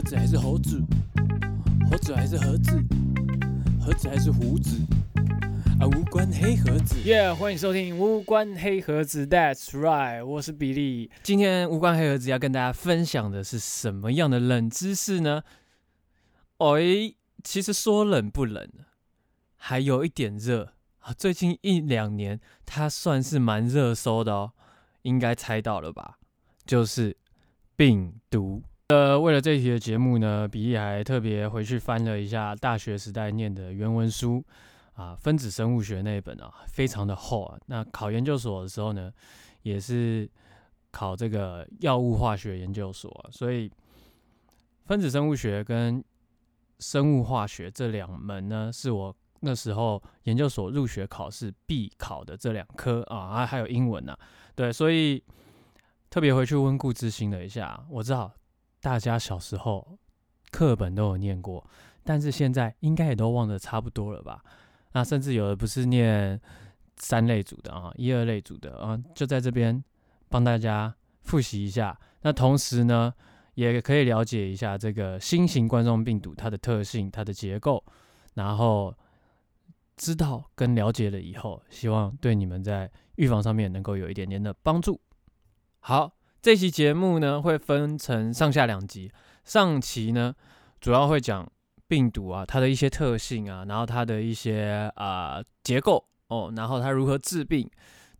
盒子还是猴子？猴子还是盒子？盒子还是胡子？啊，无关黑盒子。耶，欢迎收听无关黑盒子。That's right，我是比利。今天无关黑盒子要跟大家分享的是什么样的冷知识呢？哎，其实说冷不冷，还有一点热啊。最近一两年，它算是蛮热搜的哦，应该猜到了吧？就是病毒。呃，为了这一期的节目呢，比利还特别回去翻了一下大学时代念的原文书啊，分子生物学那一本啊，非常的厚啊。那考研究所的时候呢，也是考这个药物化学研究所，所以分子生物学跟生物化学这两门呢，是我那时候研究所入学考试必考的这两科啊，还还有英文呢。对，所以特别回去温故知新了一下，我知道。大家小时候课本都有念过，但是现在应该也都忘得差不多了吧？那甚至有的不是念三类组的啊，一二类组的啊，就在这边帮大家复习一下。那同时呢，也可以了解一下这个新型冠状病毒它的特性、它的结构，然后知道跟了解了以后，希望对你们在预防上面能够有一点点的帮助。好。这期节目呢会分成上下两集，上期呢主要会讲病毒啊它的一些特性啊，然后它的一些啊结构哦，然后它如何治病，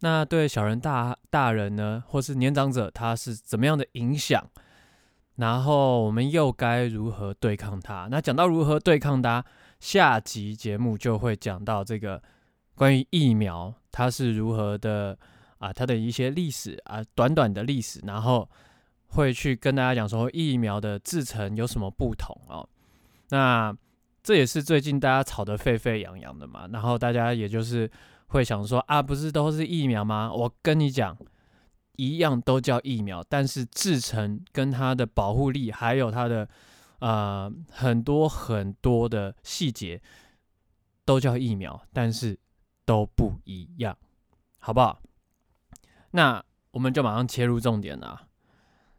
那对小人大大人呢或是年长者他是怎么样的影响，然后我们又该如何对抗它？那讲到如何对抗它，下集节目就会讲到这个关于疫苗它是如何的。啊，它的一些历史啊，短短的历史，然后会去跟大家讲说疫苗的制成有什么不同哦。那这也是最近大家吵得沸沸扬扬的嘛。然后大家也就是会想说啊，不是都是疫苗吗？我跟你讲，一样都叫疫苗，但是制成跟它的保护力，还有它的呃很多很多的细节都叫疫苗，但是都不一样，好不好？那我们就马上切入重点啦。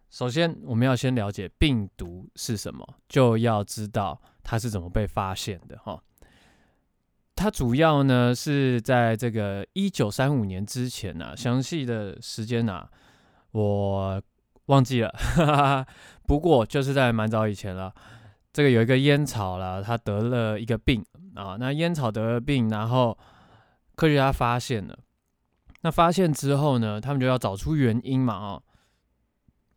首先，我们要先了解病毒是什么，就要知道它是怎么被发现的哈。它主要呢是在这个一九三五年之前呐，详细的时间呐我忘记了，哈哈哈不过就是在蛮早以前了。这个有一个烟草啦，它得了一个病啊，那烟草得了病，然后科学家发现了。那发现之后呢，他们就要找出原因嘛，啊，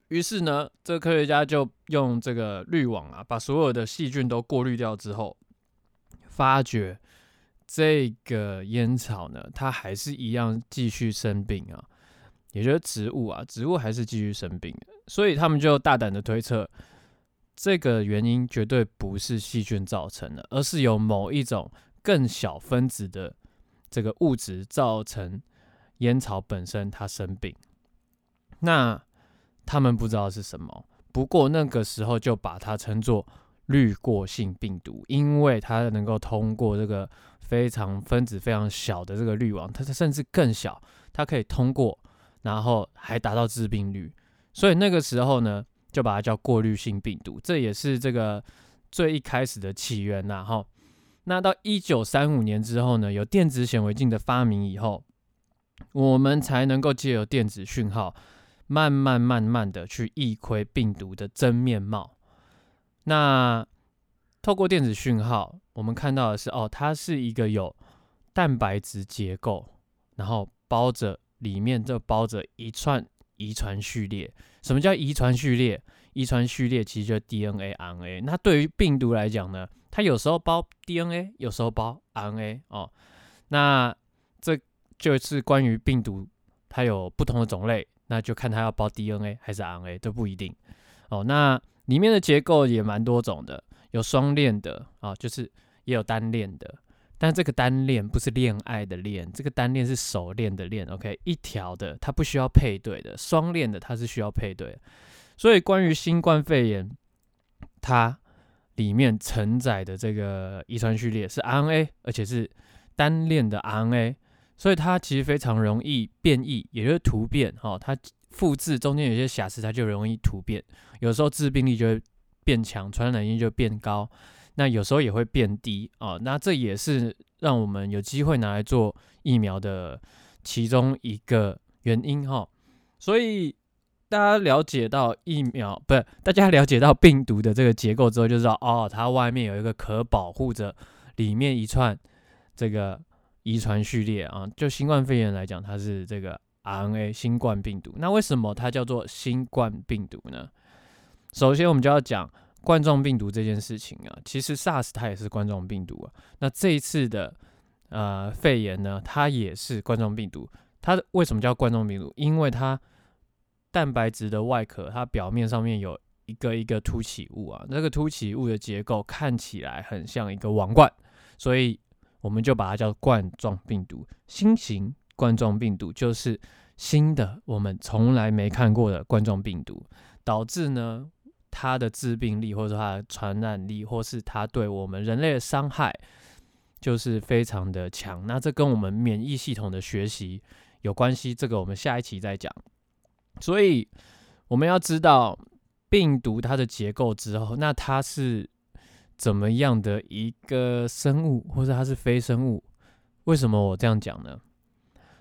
于是呢，这科学家就用这个滤网啊，把所有的细菌都过滤掉之后，发觉这个烟草呢，它还是一样继续生病啊，也就是植物啊，植物还是继续生病，所以他们就大胆的推测，这个原因绝对不是细菌造成的，而是有某一种更小分子的这个物质造成。烟草本身它生病，那他们不知道是什么，不过那个时候就把它称作滤过性病毒，因为它能够通过这个非常分子非常小的这个滤网，它甚至更小，它可以通过，然后还达到致病率，所以那个时候呢，就把它叫过滤性病毒，这也是这个最一开始的起源呐。哈，那到一九三五年之后呢，有电子显微镜的发明以后。我们才能够借由电子讯号，慢慢慢慢的去一窥病毒的真面貌。那透过电子讯号，我们看到的是，哦，它是一个有蛋白质结构，然后包着里面这包着一串遗传序列。什么叫遗传序列？遗传序列其实就是 DNA、RNA。那对于病毒来讲呢，它有时候包 DNA，有时候包 RNA 哦。那这就是关于病毒，它有不同的种类，那就看它要包 DNA 还是 RNA 都不一定哦。那里面的结构也蛮多种的，有双链的啊，就是也有单链的。但这个单链不是恋爱的链，这个单链是手链的链。OK，一条的它不需要配对的，双链的它是需要配对。所以关于新冠肺炎，它里面承载的这个遗传序列是 RNA，而且是单链的 RNA。所以它其实非常容易变异，也就是突变哈。它复制中间有些瑕疵，它就容易突变，有时候致病力就会变强，传染性就变高。那有时候也会变低啊。那这也是让我们有机会拿来做疫苗的其中一个原因哈。所以大家了解到疫苗不是，大家了解到病毒的这个结构之后，就知道哦，它外面有一个可保护着里面一串这个遗传序列啊。就新冠肺炎来讲，它是这个 RNA 新冠病毒。那为什么它叫做新冠病毒呢？首先，我们就要讲冠状病毒这件事情啊。其实 SARS 它也是冠状病毒啊。那这一次的呃肺炎呢，它也是冠状病毒。它为什么叫冠状病毒？因为它蛋白质的外壳，它表面上面有一个一个凸起物啊。那个凸起物的结构看起来很像一个王冠，所以我们就把它叫冠状病毒。新型冠状病毒就是新的，我们从来没看过的冠状病毒，导致呢。它的致病力，或者说它的传染力，或是它对我们人类的伤害，就是非常的强。那这跟我们免疫系统的学习有关系，这个我们下一期再讲。所以我们要知道病毒它的结构之后，那它是怎么样的一个生物，或者它是非生物？为什么我这样讲呢？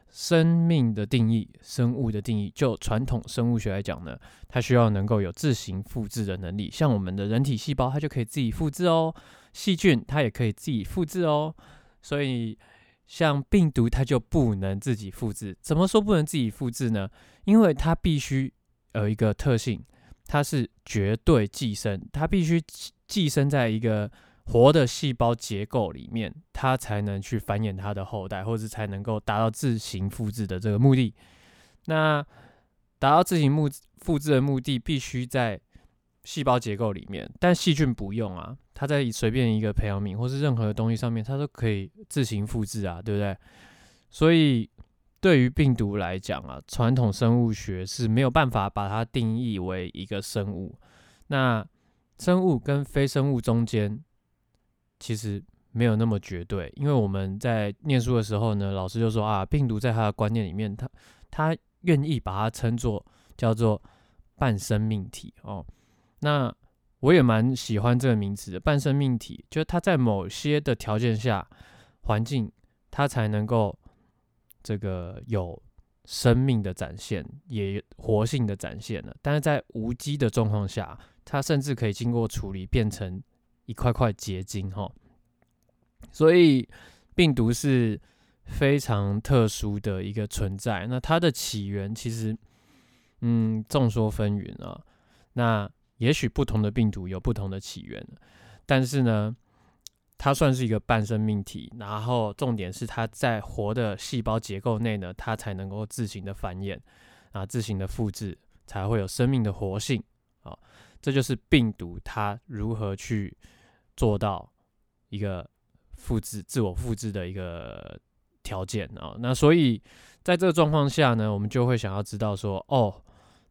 生命的定义，生物的定义，就传统生物学来讲呢，它需要能够有自行复制的能力。像我们的人体细胞，它就可以自己复制哦；细菌它也可以自己复制哦。所以，像病毒，它就不能自己复制。怎么说不能自己复制呢？因为它必须有一个特性，它是绝对寄生，它必须寄生在一个。活的细胞结构里面，它才能去繁衍它的后代，或者才能够达到自行复制的这个目的。那达到自行目复制的目的，必须在细胞结构里面，但细菌不用啊，它在随便一个培养皿或是任何东西上面，它都可以自行复制啊，对不对？所以对于病毒来讲啊，传统生物学是没有办法把它定义为一个生物。那生物跟非生物中间。其实没有那么绝对，因为我们在念书的时候呢，老师就说啊，病毒在他的观念里面，他他愿意把它称作叫做半生命体哦。那我也蛮喜欢这个名词的，半生命体，就是它在某些的条件下环境，它才能够这个有生命的展现，也活性的展现了。但是在无机的状况下，它甚至可以经过处理变成。一块块结晶哈，所以病毒是非常特殊的一个存在。那它的起源其实，嗯，众说纷纭啊。那也许不同的病毒有不同的起源，但是呢，它算是一个半生命体。然后重点是它在活的细胞结构内呢，它才能够自行的繁衍啊，自行的复制，才会有生命的活性。这就是病毒它如何去做到一个复制、自我复制的一个条件啊。那所以在这个状况下呢，我们就会想要知道说，哦，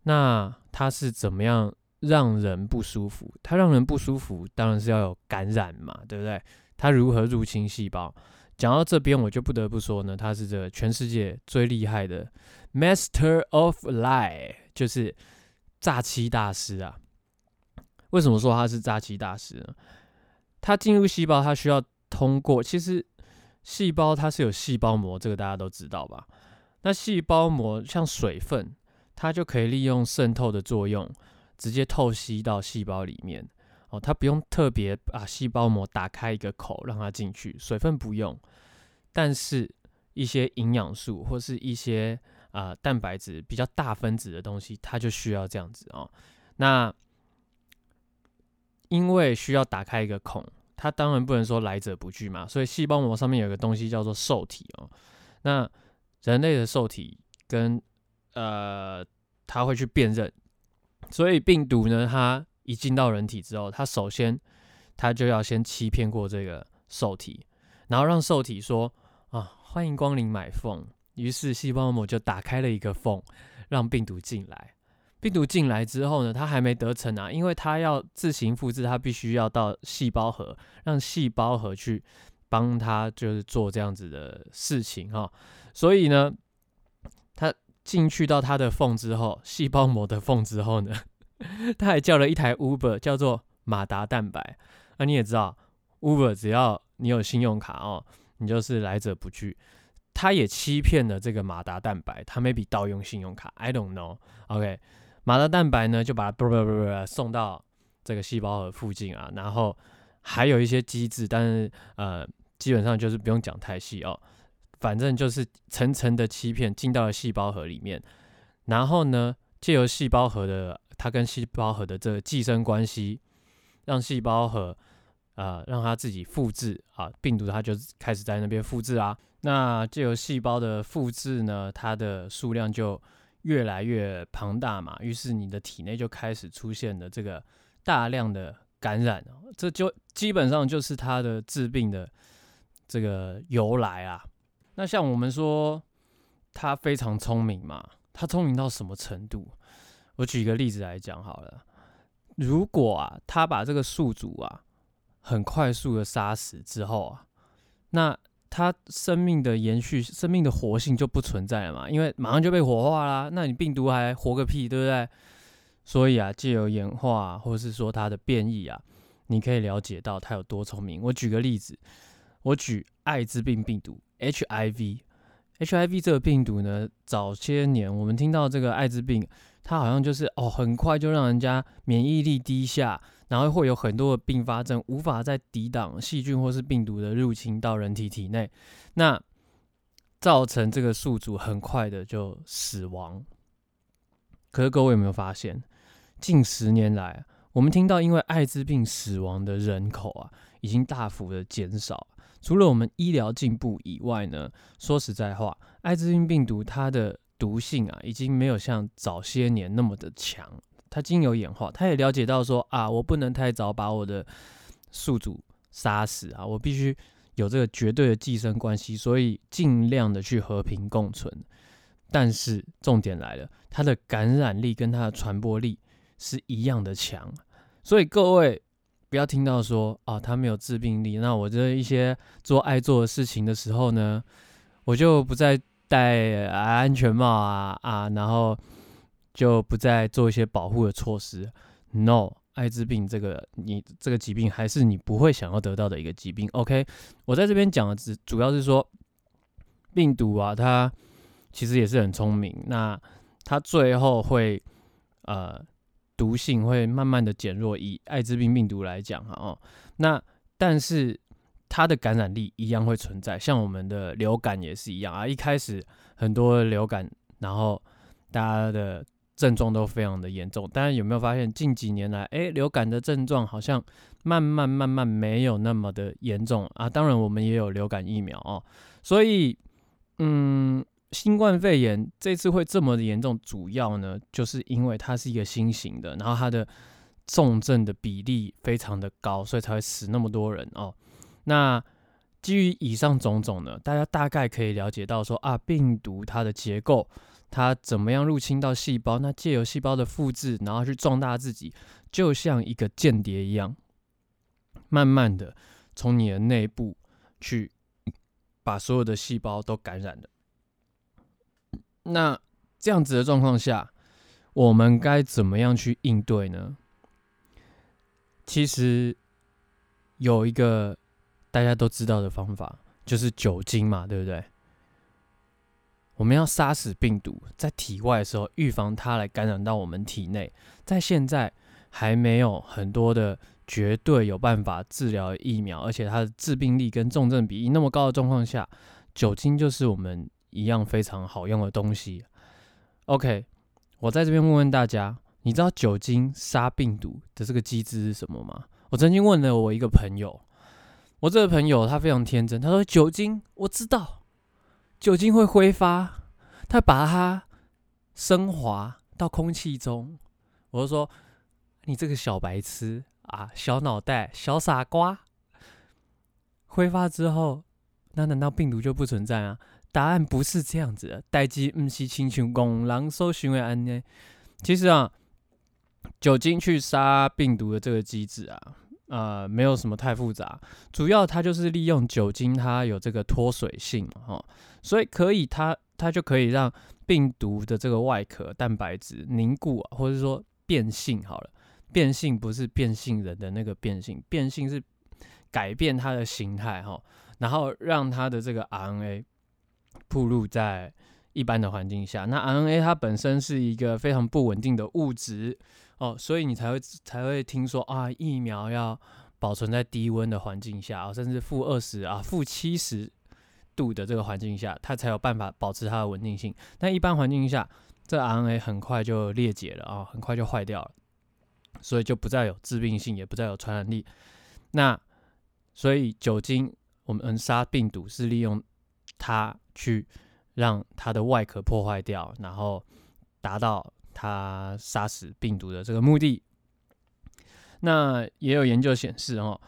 那它是怎么样让人不舒服？它让人不舒服，当然是要有感染嘛，对不对？它如何入侵细胞？讲到这边，我就不得不说呢，它是这全世界最厉害的 Master of Lie，就是诈欺大师啊。为什么说他是诈欺大师呢？他进入细胞，他需要通过。其实细胞它是有细胞膜，这个大家都知道吧？那细胞膜像水分，它就可以利用渗透的作用，直接透析到细胞里面。哦，它不用特别把细胞膜打开一个口让它进去，水分不用。但是一些营养素或是一些啊蛋白质比较大分子的东西，它就需要这样子哦。那因为需要打开一个孔，它当然不能说来者不拒嘛，所以细胞膜上面有个东西叫做受体哦。那人类的受体跟呃，它会去辨认，所以病毒呢，它一进到人体之后，它首先它就要先欺骗过这个受体，然后让受体说啊，欢迎光临买缝，于是细胞膜就打开了一个缝，让病毒进来。病毒进来之后呢，它还没得逞啊，因为它要自行复制，它必须要到细胞核，让细胞核去帮它，就是做这样子的事情哈。所以呢，它进去到它的缝之后，细胞膜的缝之后呢，它还叫了一台 Uber，叫做马达蛋白。那你也知道，Uber 只要你有信用卡哦，你就是来者不拒。他也欺骗了这个马达蛋白，他 maybe 盗用信用卡，I don't know。OK，马达蛋白呢就把它不不不不送到这个细胞核附近啊，然后还有一些机制，但是呃基本上就是不用讲太细哦，反正就是层层的欺骗进到了细胞核里面，然后呢借由细胞核的它跟细胞核的这个寄生关系，让细胞核呃让它自己复制啊病毒它就开始在那边复制啊。那借由细胞的复制呢，它的数量就越来越庞大嘛，于是你的体内就开始出现了这个大量的感染，这就基本上就是它的治病的这个由来啊。那像我们说它非常聪明嘛，它聪明到什么程度？我举一个例子来讲好了，如果啊，它把这个宿主啊很快速的杀死之后啊，那它生命的延续、生命的活性就不存在了嘛？因为马上就被火化啦。那你病毒还活个屁，对不对？所以啊，借由演化，或是说它的变异啊，你可以了解到它有多聪明。我举个例子，我举艾滋病病毒 HIV，HIV 这个病毒呢，早些年我们听到这个艾滋病，它好像就是哦，很快就让人家免疫力低下。然后会有很多的并发症，无法再抵挡细菌或是病毒的入侵到人体体内，那造成这个宿主很快的就死亡。可是各位有没有发现，近十年来，我们听到因为艾滋病死亡的人口啊，已经大幅的减少。除了我们医疗进步以外呢，说实在话，艾滋病病毒它的毒性啊，已经没有像早些年那么的强。他经由演化，他也了解到说啊，我不能太早把我的宿主杀死啊，我必须有这个绝对的寄生关系，所以尽量的去和平共存。但是重点来了，它的感染力跟它的传播力是一样的强，所以各位不要听到说啊，它没有致病力，那我这一些做爱做的事情的时候呢，我就不再戴安全帽啊啊，然后。就不再做一些保护的措施。No，艾滋病这个你这个疾病还是你不会想要得到的一个疾病。OK，我在这边讲的只主要是说，病毒啊，它其实也是很聪明。那它最后会呃毒性会慢慢的减弱。以艾滋病病毒来讲哈哦，那但是它的感染力一样会存在，像我们的流感也是一样啊。一开始很多流感，然后大家的症状都非常的严重，大家有没有发现近几年来，哎，流感的症状好像慢慢慢慢没有那么的严重啊？当然，我们也有流感疫苗哦，所以，嗯，新冠肺炎这次会这么的严重，主要呢，就是因为它是一个新型的，然后它的重症的比例非常的高，所以才会死那么多人哦。那基于以上种种呢，大家大概可以了解到说啊，病毒它的结构。它怎么样入侵到细胞？那借由细胞的复制，然后去壮大自己，就像一个间谍一样，慢慢的从你的内部去把所有的细胞都感染了。那这样子的状况下，我们该怎么样去应对呢？其实有一个大家都知道的方法，就是酒精嘛，对不对？我们要杀死病毒，在体外的时候预防它来感染到我们体内。在现在还没有很多的绝对有办法治疗疫苗，而且它的致病力跟重症比那么高的状况下，酒精就是我们一样非常好用的东西。OK，我在这边问问大家，你知道酒精杀病毒的这个机制是什么吗？我曾经问了我一个朋友，我这个朋友他非常天真，他说酒精我知道。酒精会挥发，它把它升华到空气中。我就说，你这个小白痴啊，小脑袋，小傻瓜。挥发之后，那难道病毒就不存在啊？答案不是这样子的。代机唔是亲像公狼搜寻为安呢？其实啊，酒精去杀病毒的这个机制啊。呃，没有什么太复杂，主要它就是利用酒精，它有这个脱水性，哈，所以可以它它就可以让病毒的这个外壳蛋白质凝固，或者说变性好了，变性不是变性人的那个变性，变性是改变它的形态哈，然后让它的这个 RNA 暴露在一般的环境下。那 RNA 它本身是一个非常不稳定的物质哦，所以你才会才会听说啊，疫苗要保存在低温的环境下啊，甚至负二十啊、负七十度的这个环境下，它才有办法保持它的稳定性。但一般环境下，这 RNA 很快就裂解了啊，很快就坏掉了。所以就不再有致病性，也不再有传染力。那所以酒精，我们杀病毒是利用它去让它的外壳破坏掉，然后达到它杀死病毒的这个目的。那也有研究显示，哦，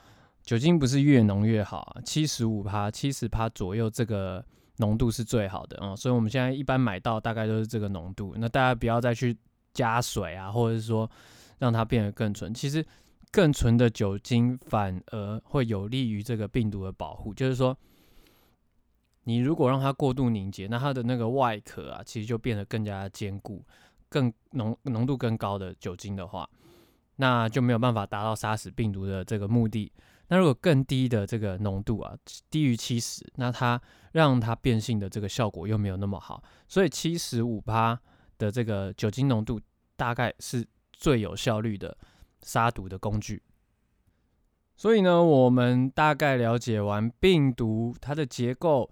酒精不是越浓越好，七十五帕、七十帕左右这个浓度是最好的哦。所以我们现在一般买到大概都是这个浓度。那大家不要再去加水啊，或者是说。让它变得更纯，其实更纯的酒精反而会有利于这个病毒的保护。就是说，你如果让它过度凝结，那它的那个外壳啊，其实就变得更加坚固。更浓浓度更高的酒精的话，那就没有办法达到杀死病毒的这个目的。那如果更低的这个浓度啊，低于七十，那它让它变性的这个效果又没有那么好。所以七十五帕的这个酒精浓度大概是。最有效率的杀毒的工具。所以呢，我们大概了解完病毒它的结构，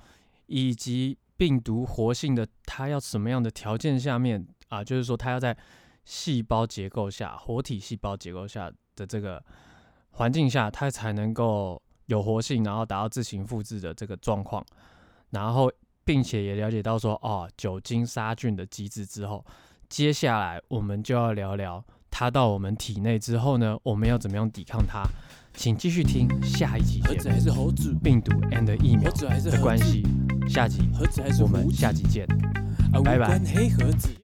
以及病毒活性的它要什么样的条件下面啊，就是说它要在细胞结构下、活体细胞结构下的这个环境下，它才能够有活性，然后达到自行复制的这个状况。然后，并且也了解到说，哦，酒精杀菌的机制之后，接下来我们就要聊聊。它到我们体内之后呢，我们要怎么样抵抗它？请继续听下一集。盒子还是猴子？病毒 and 疫苗的关系。下集，我们下集见，拜拜。黑盒子。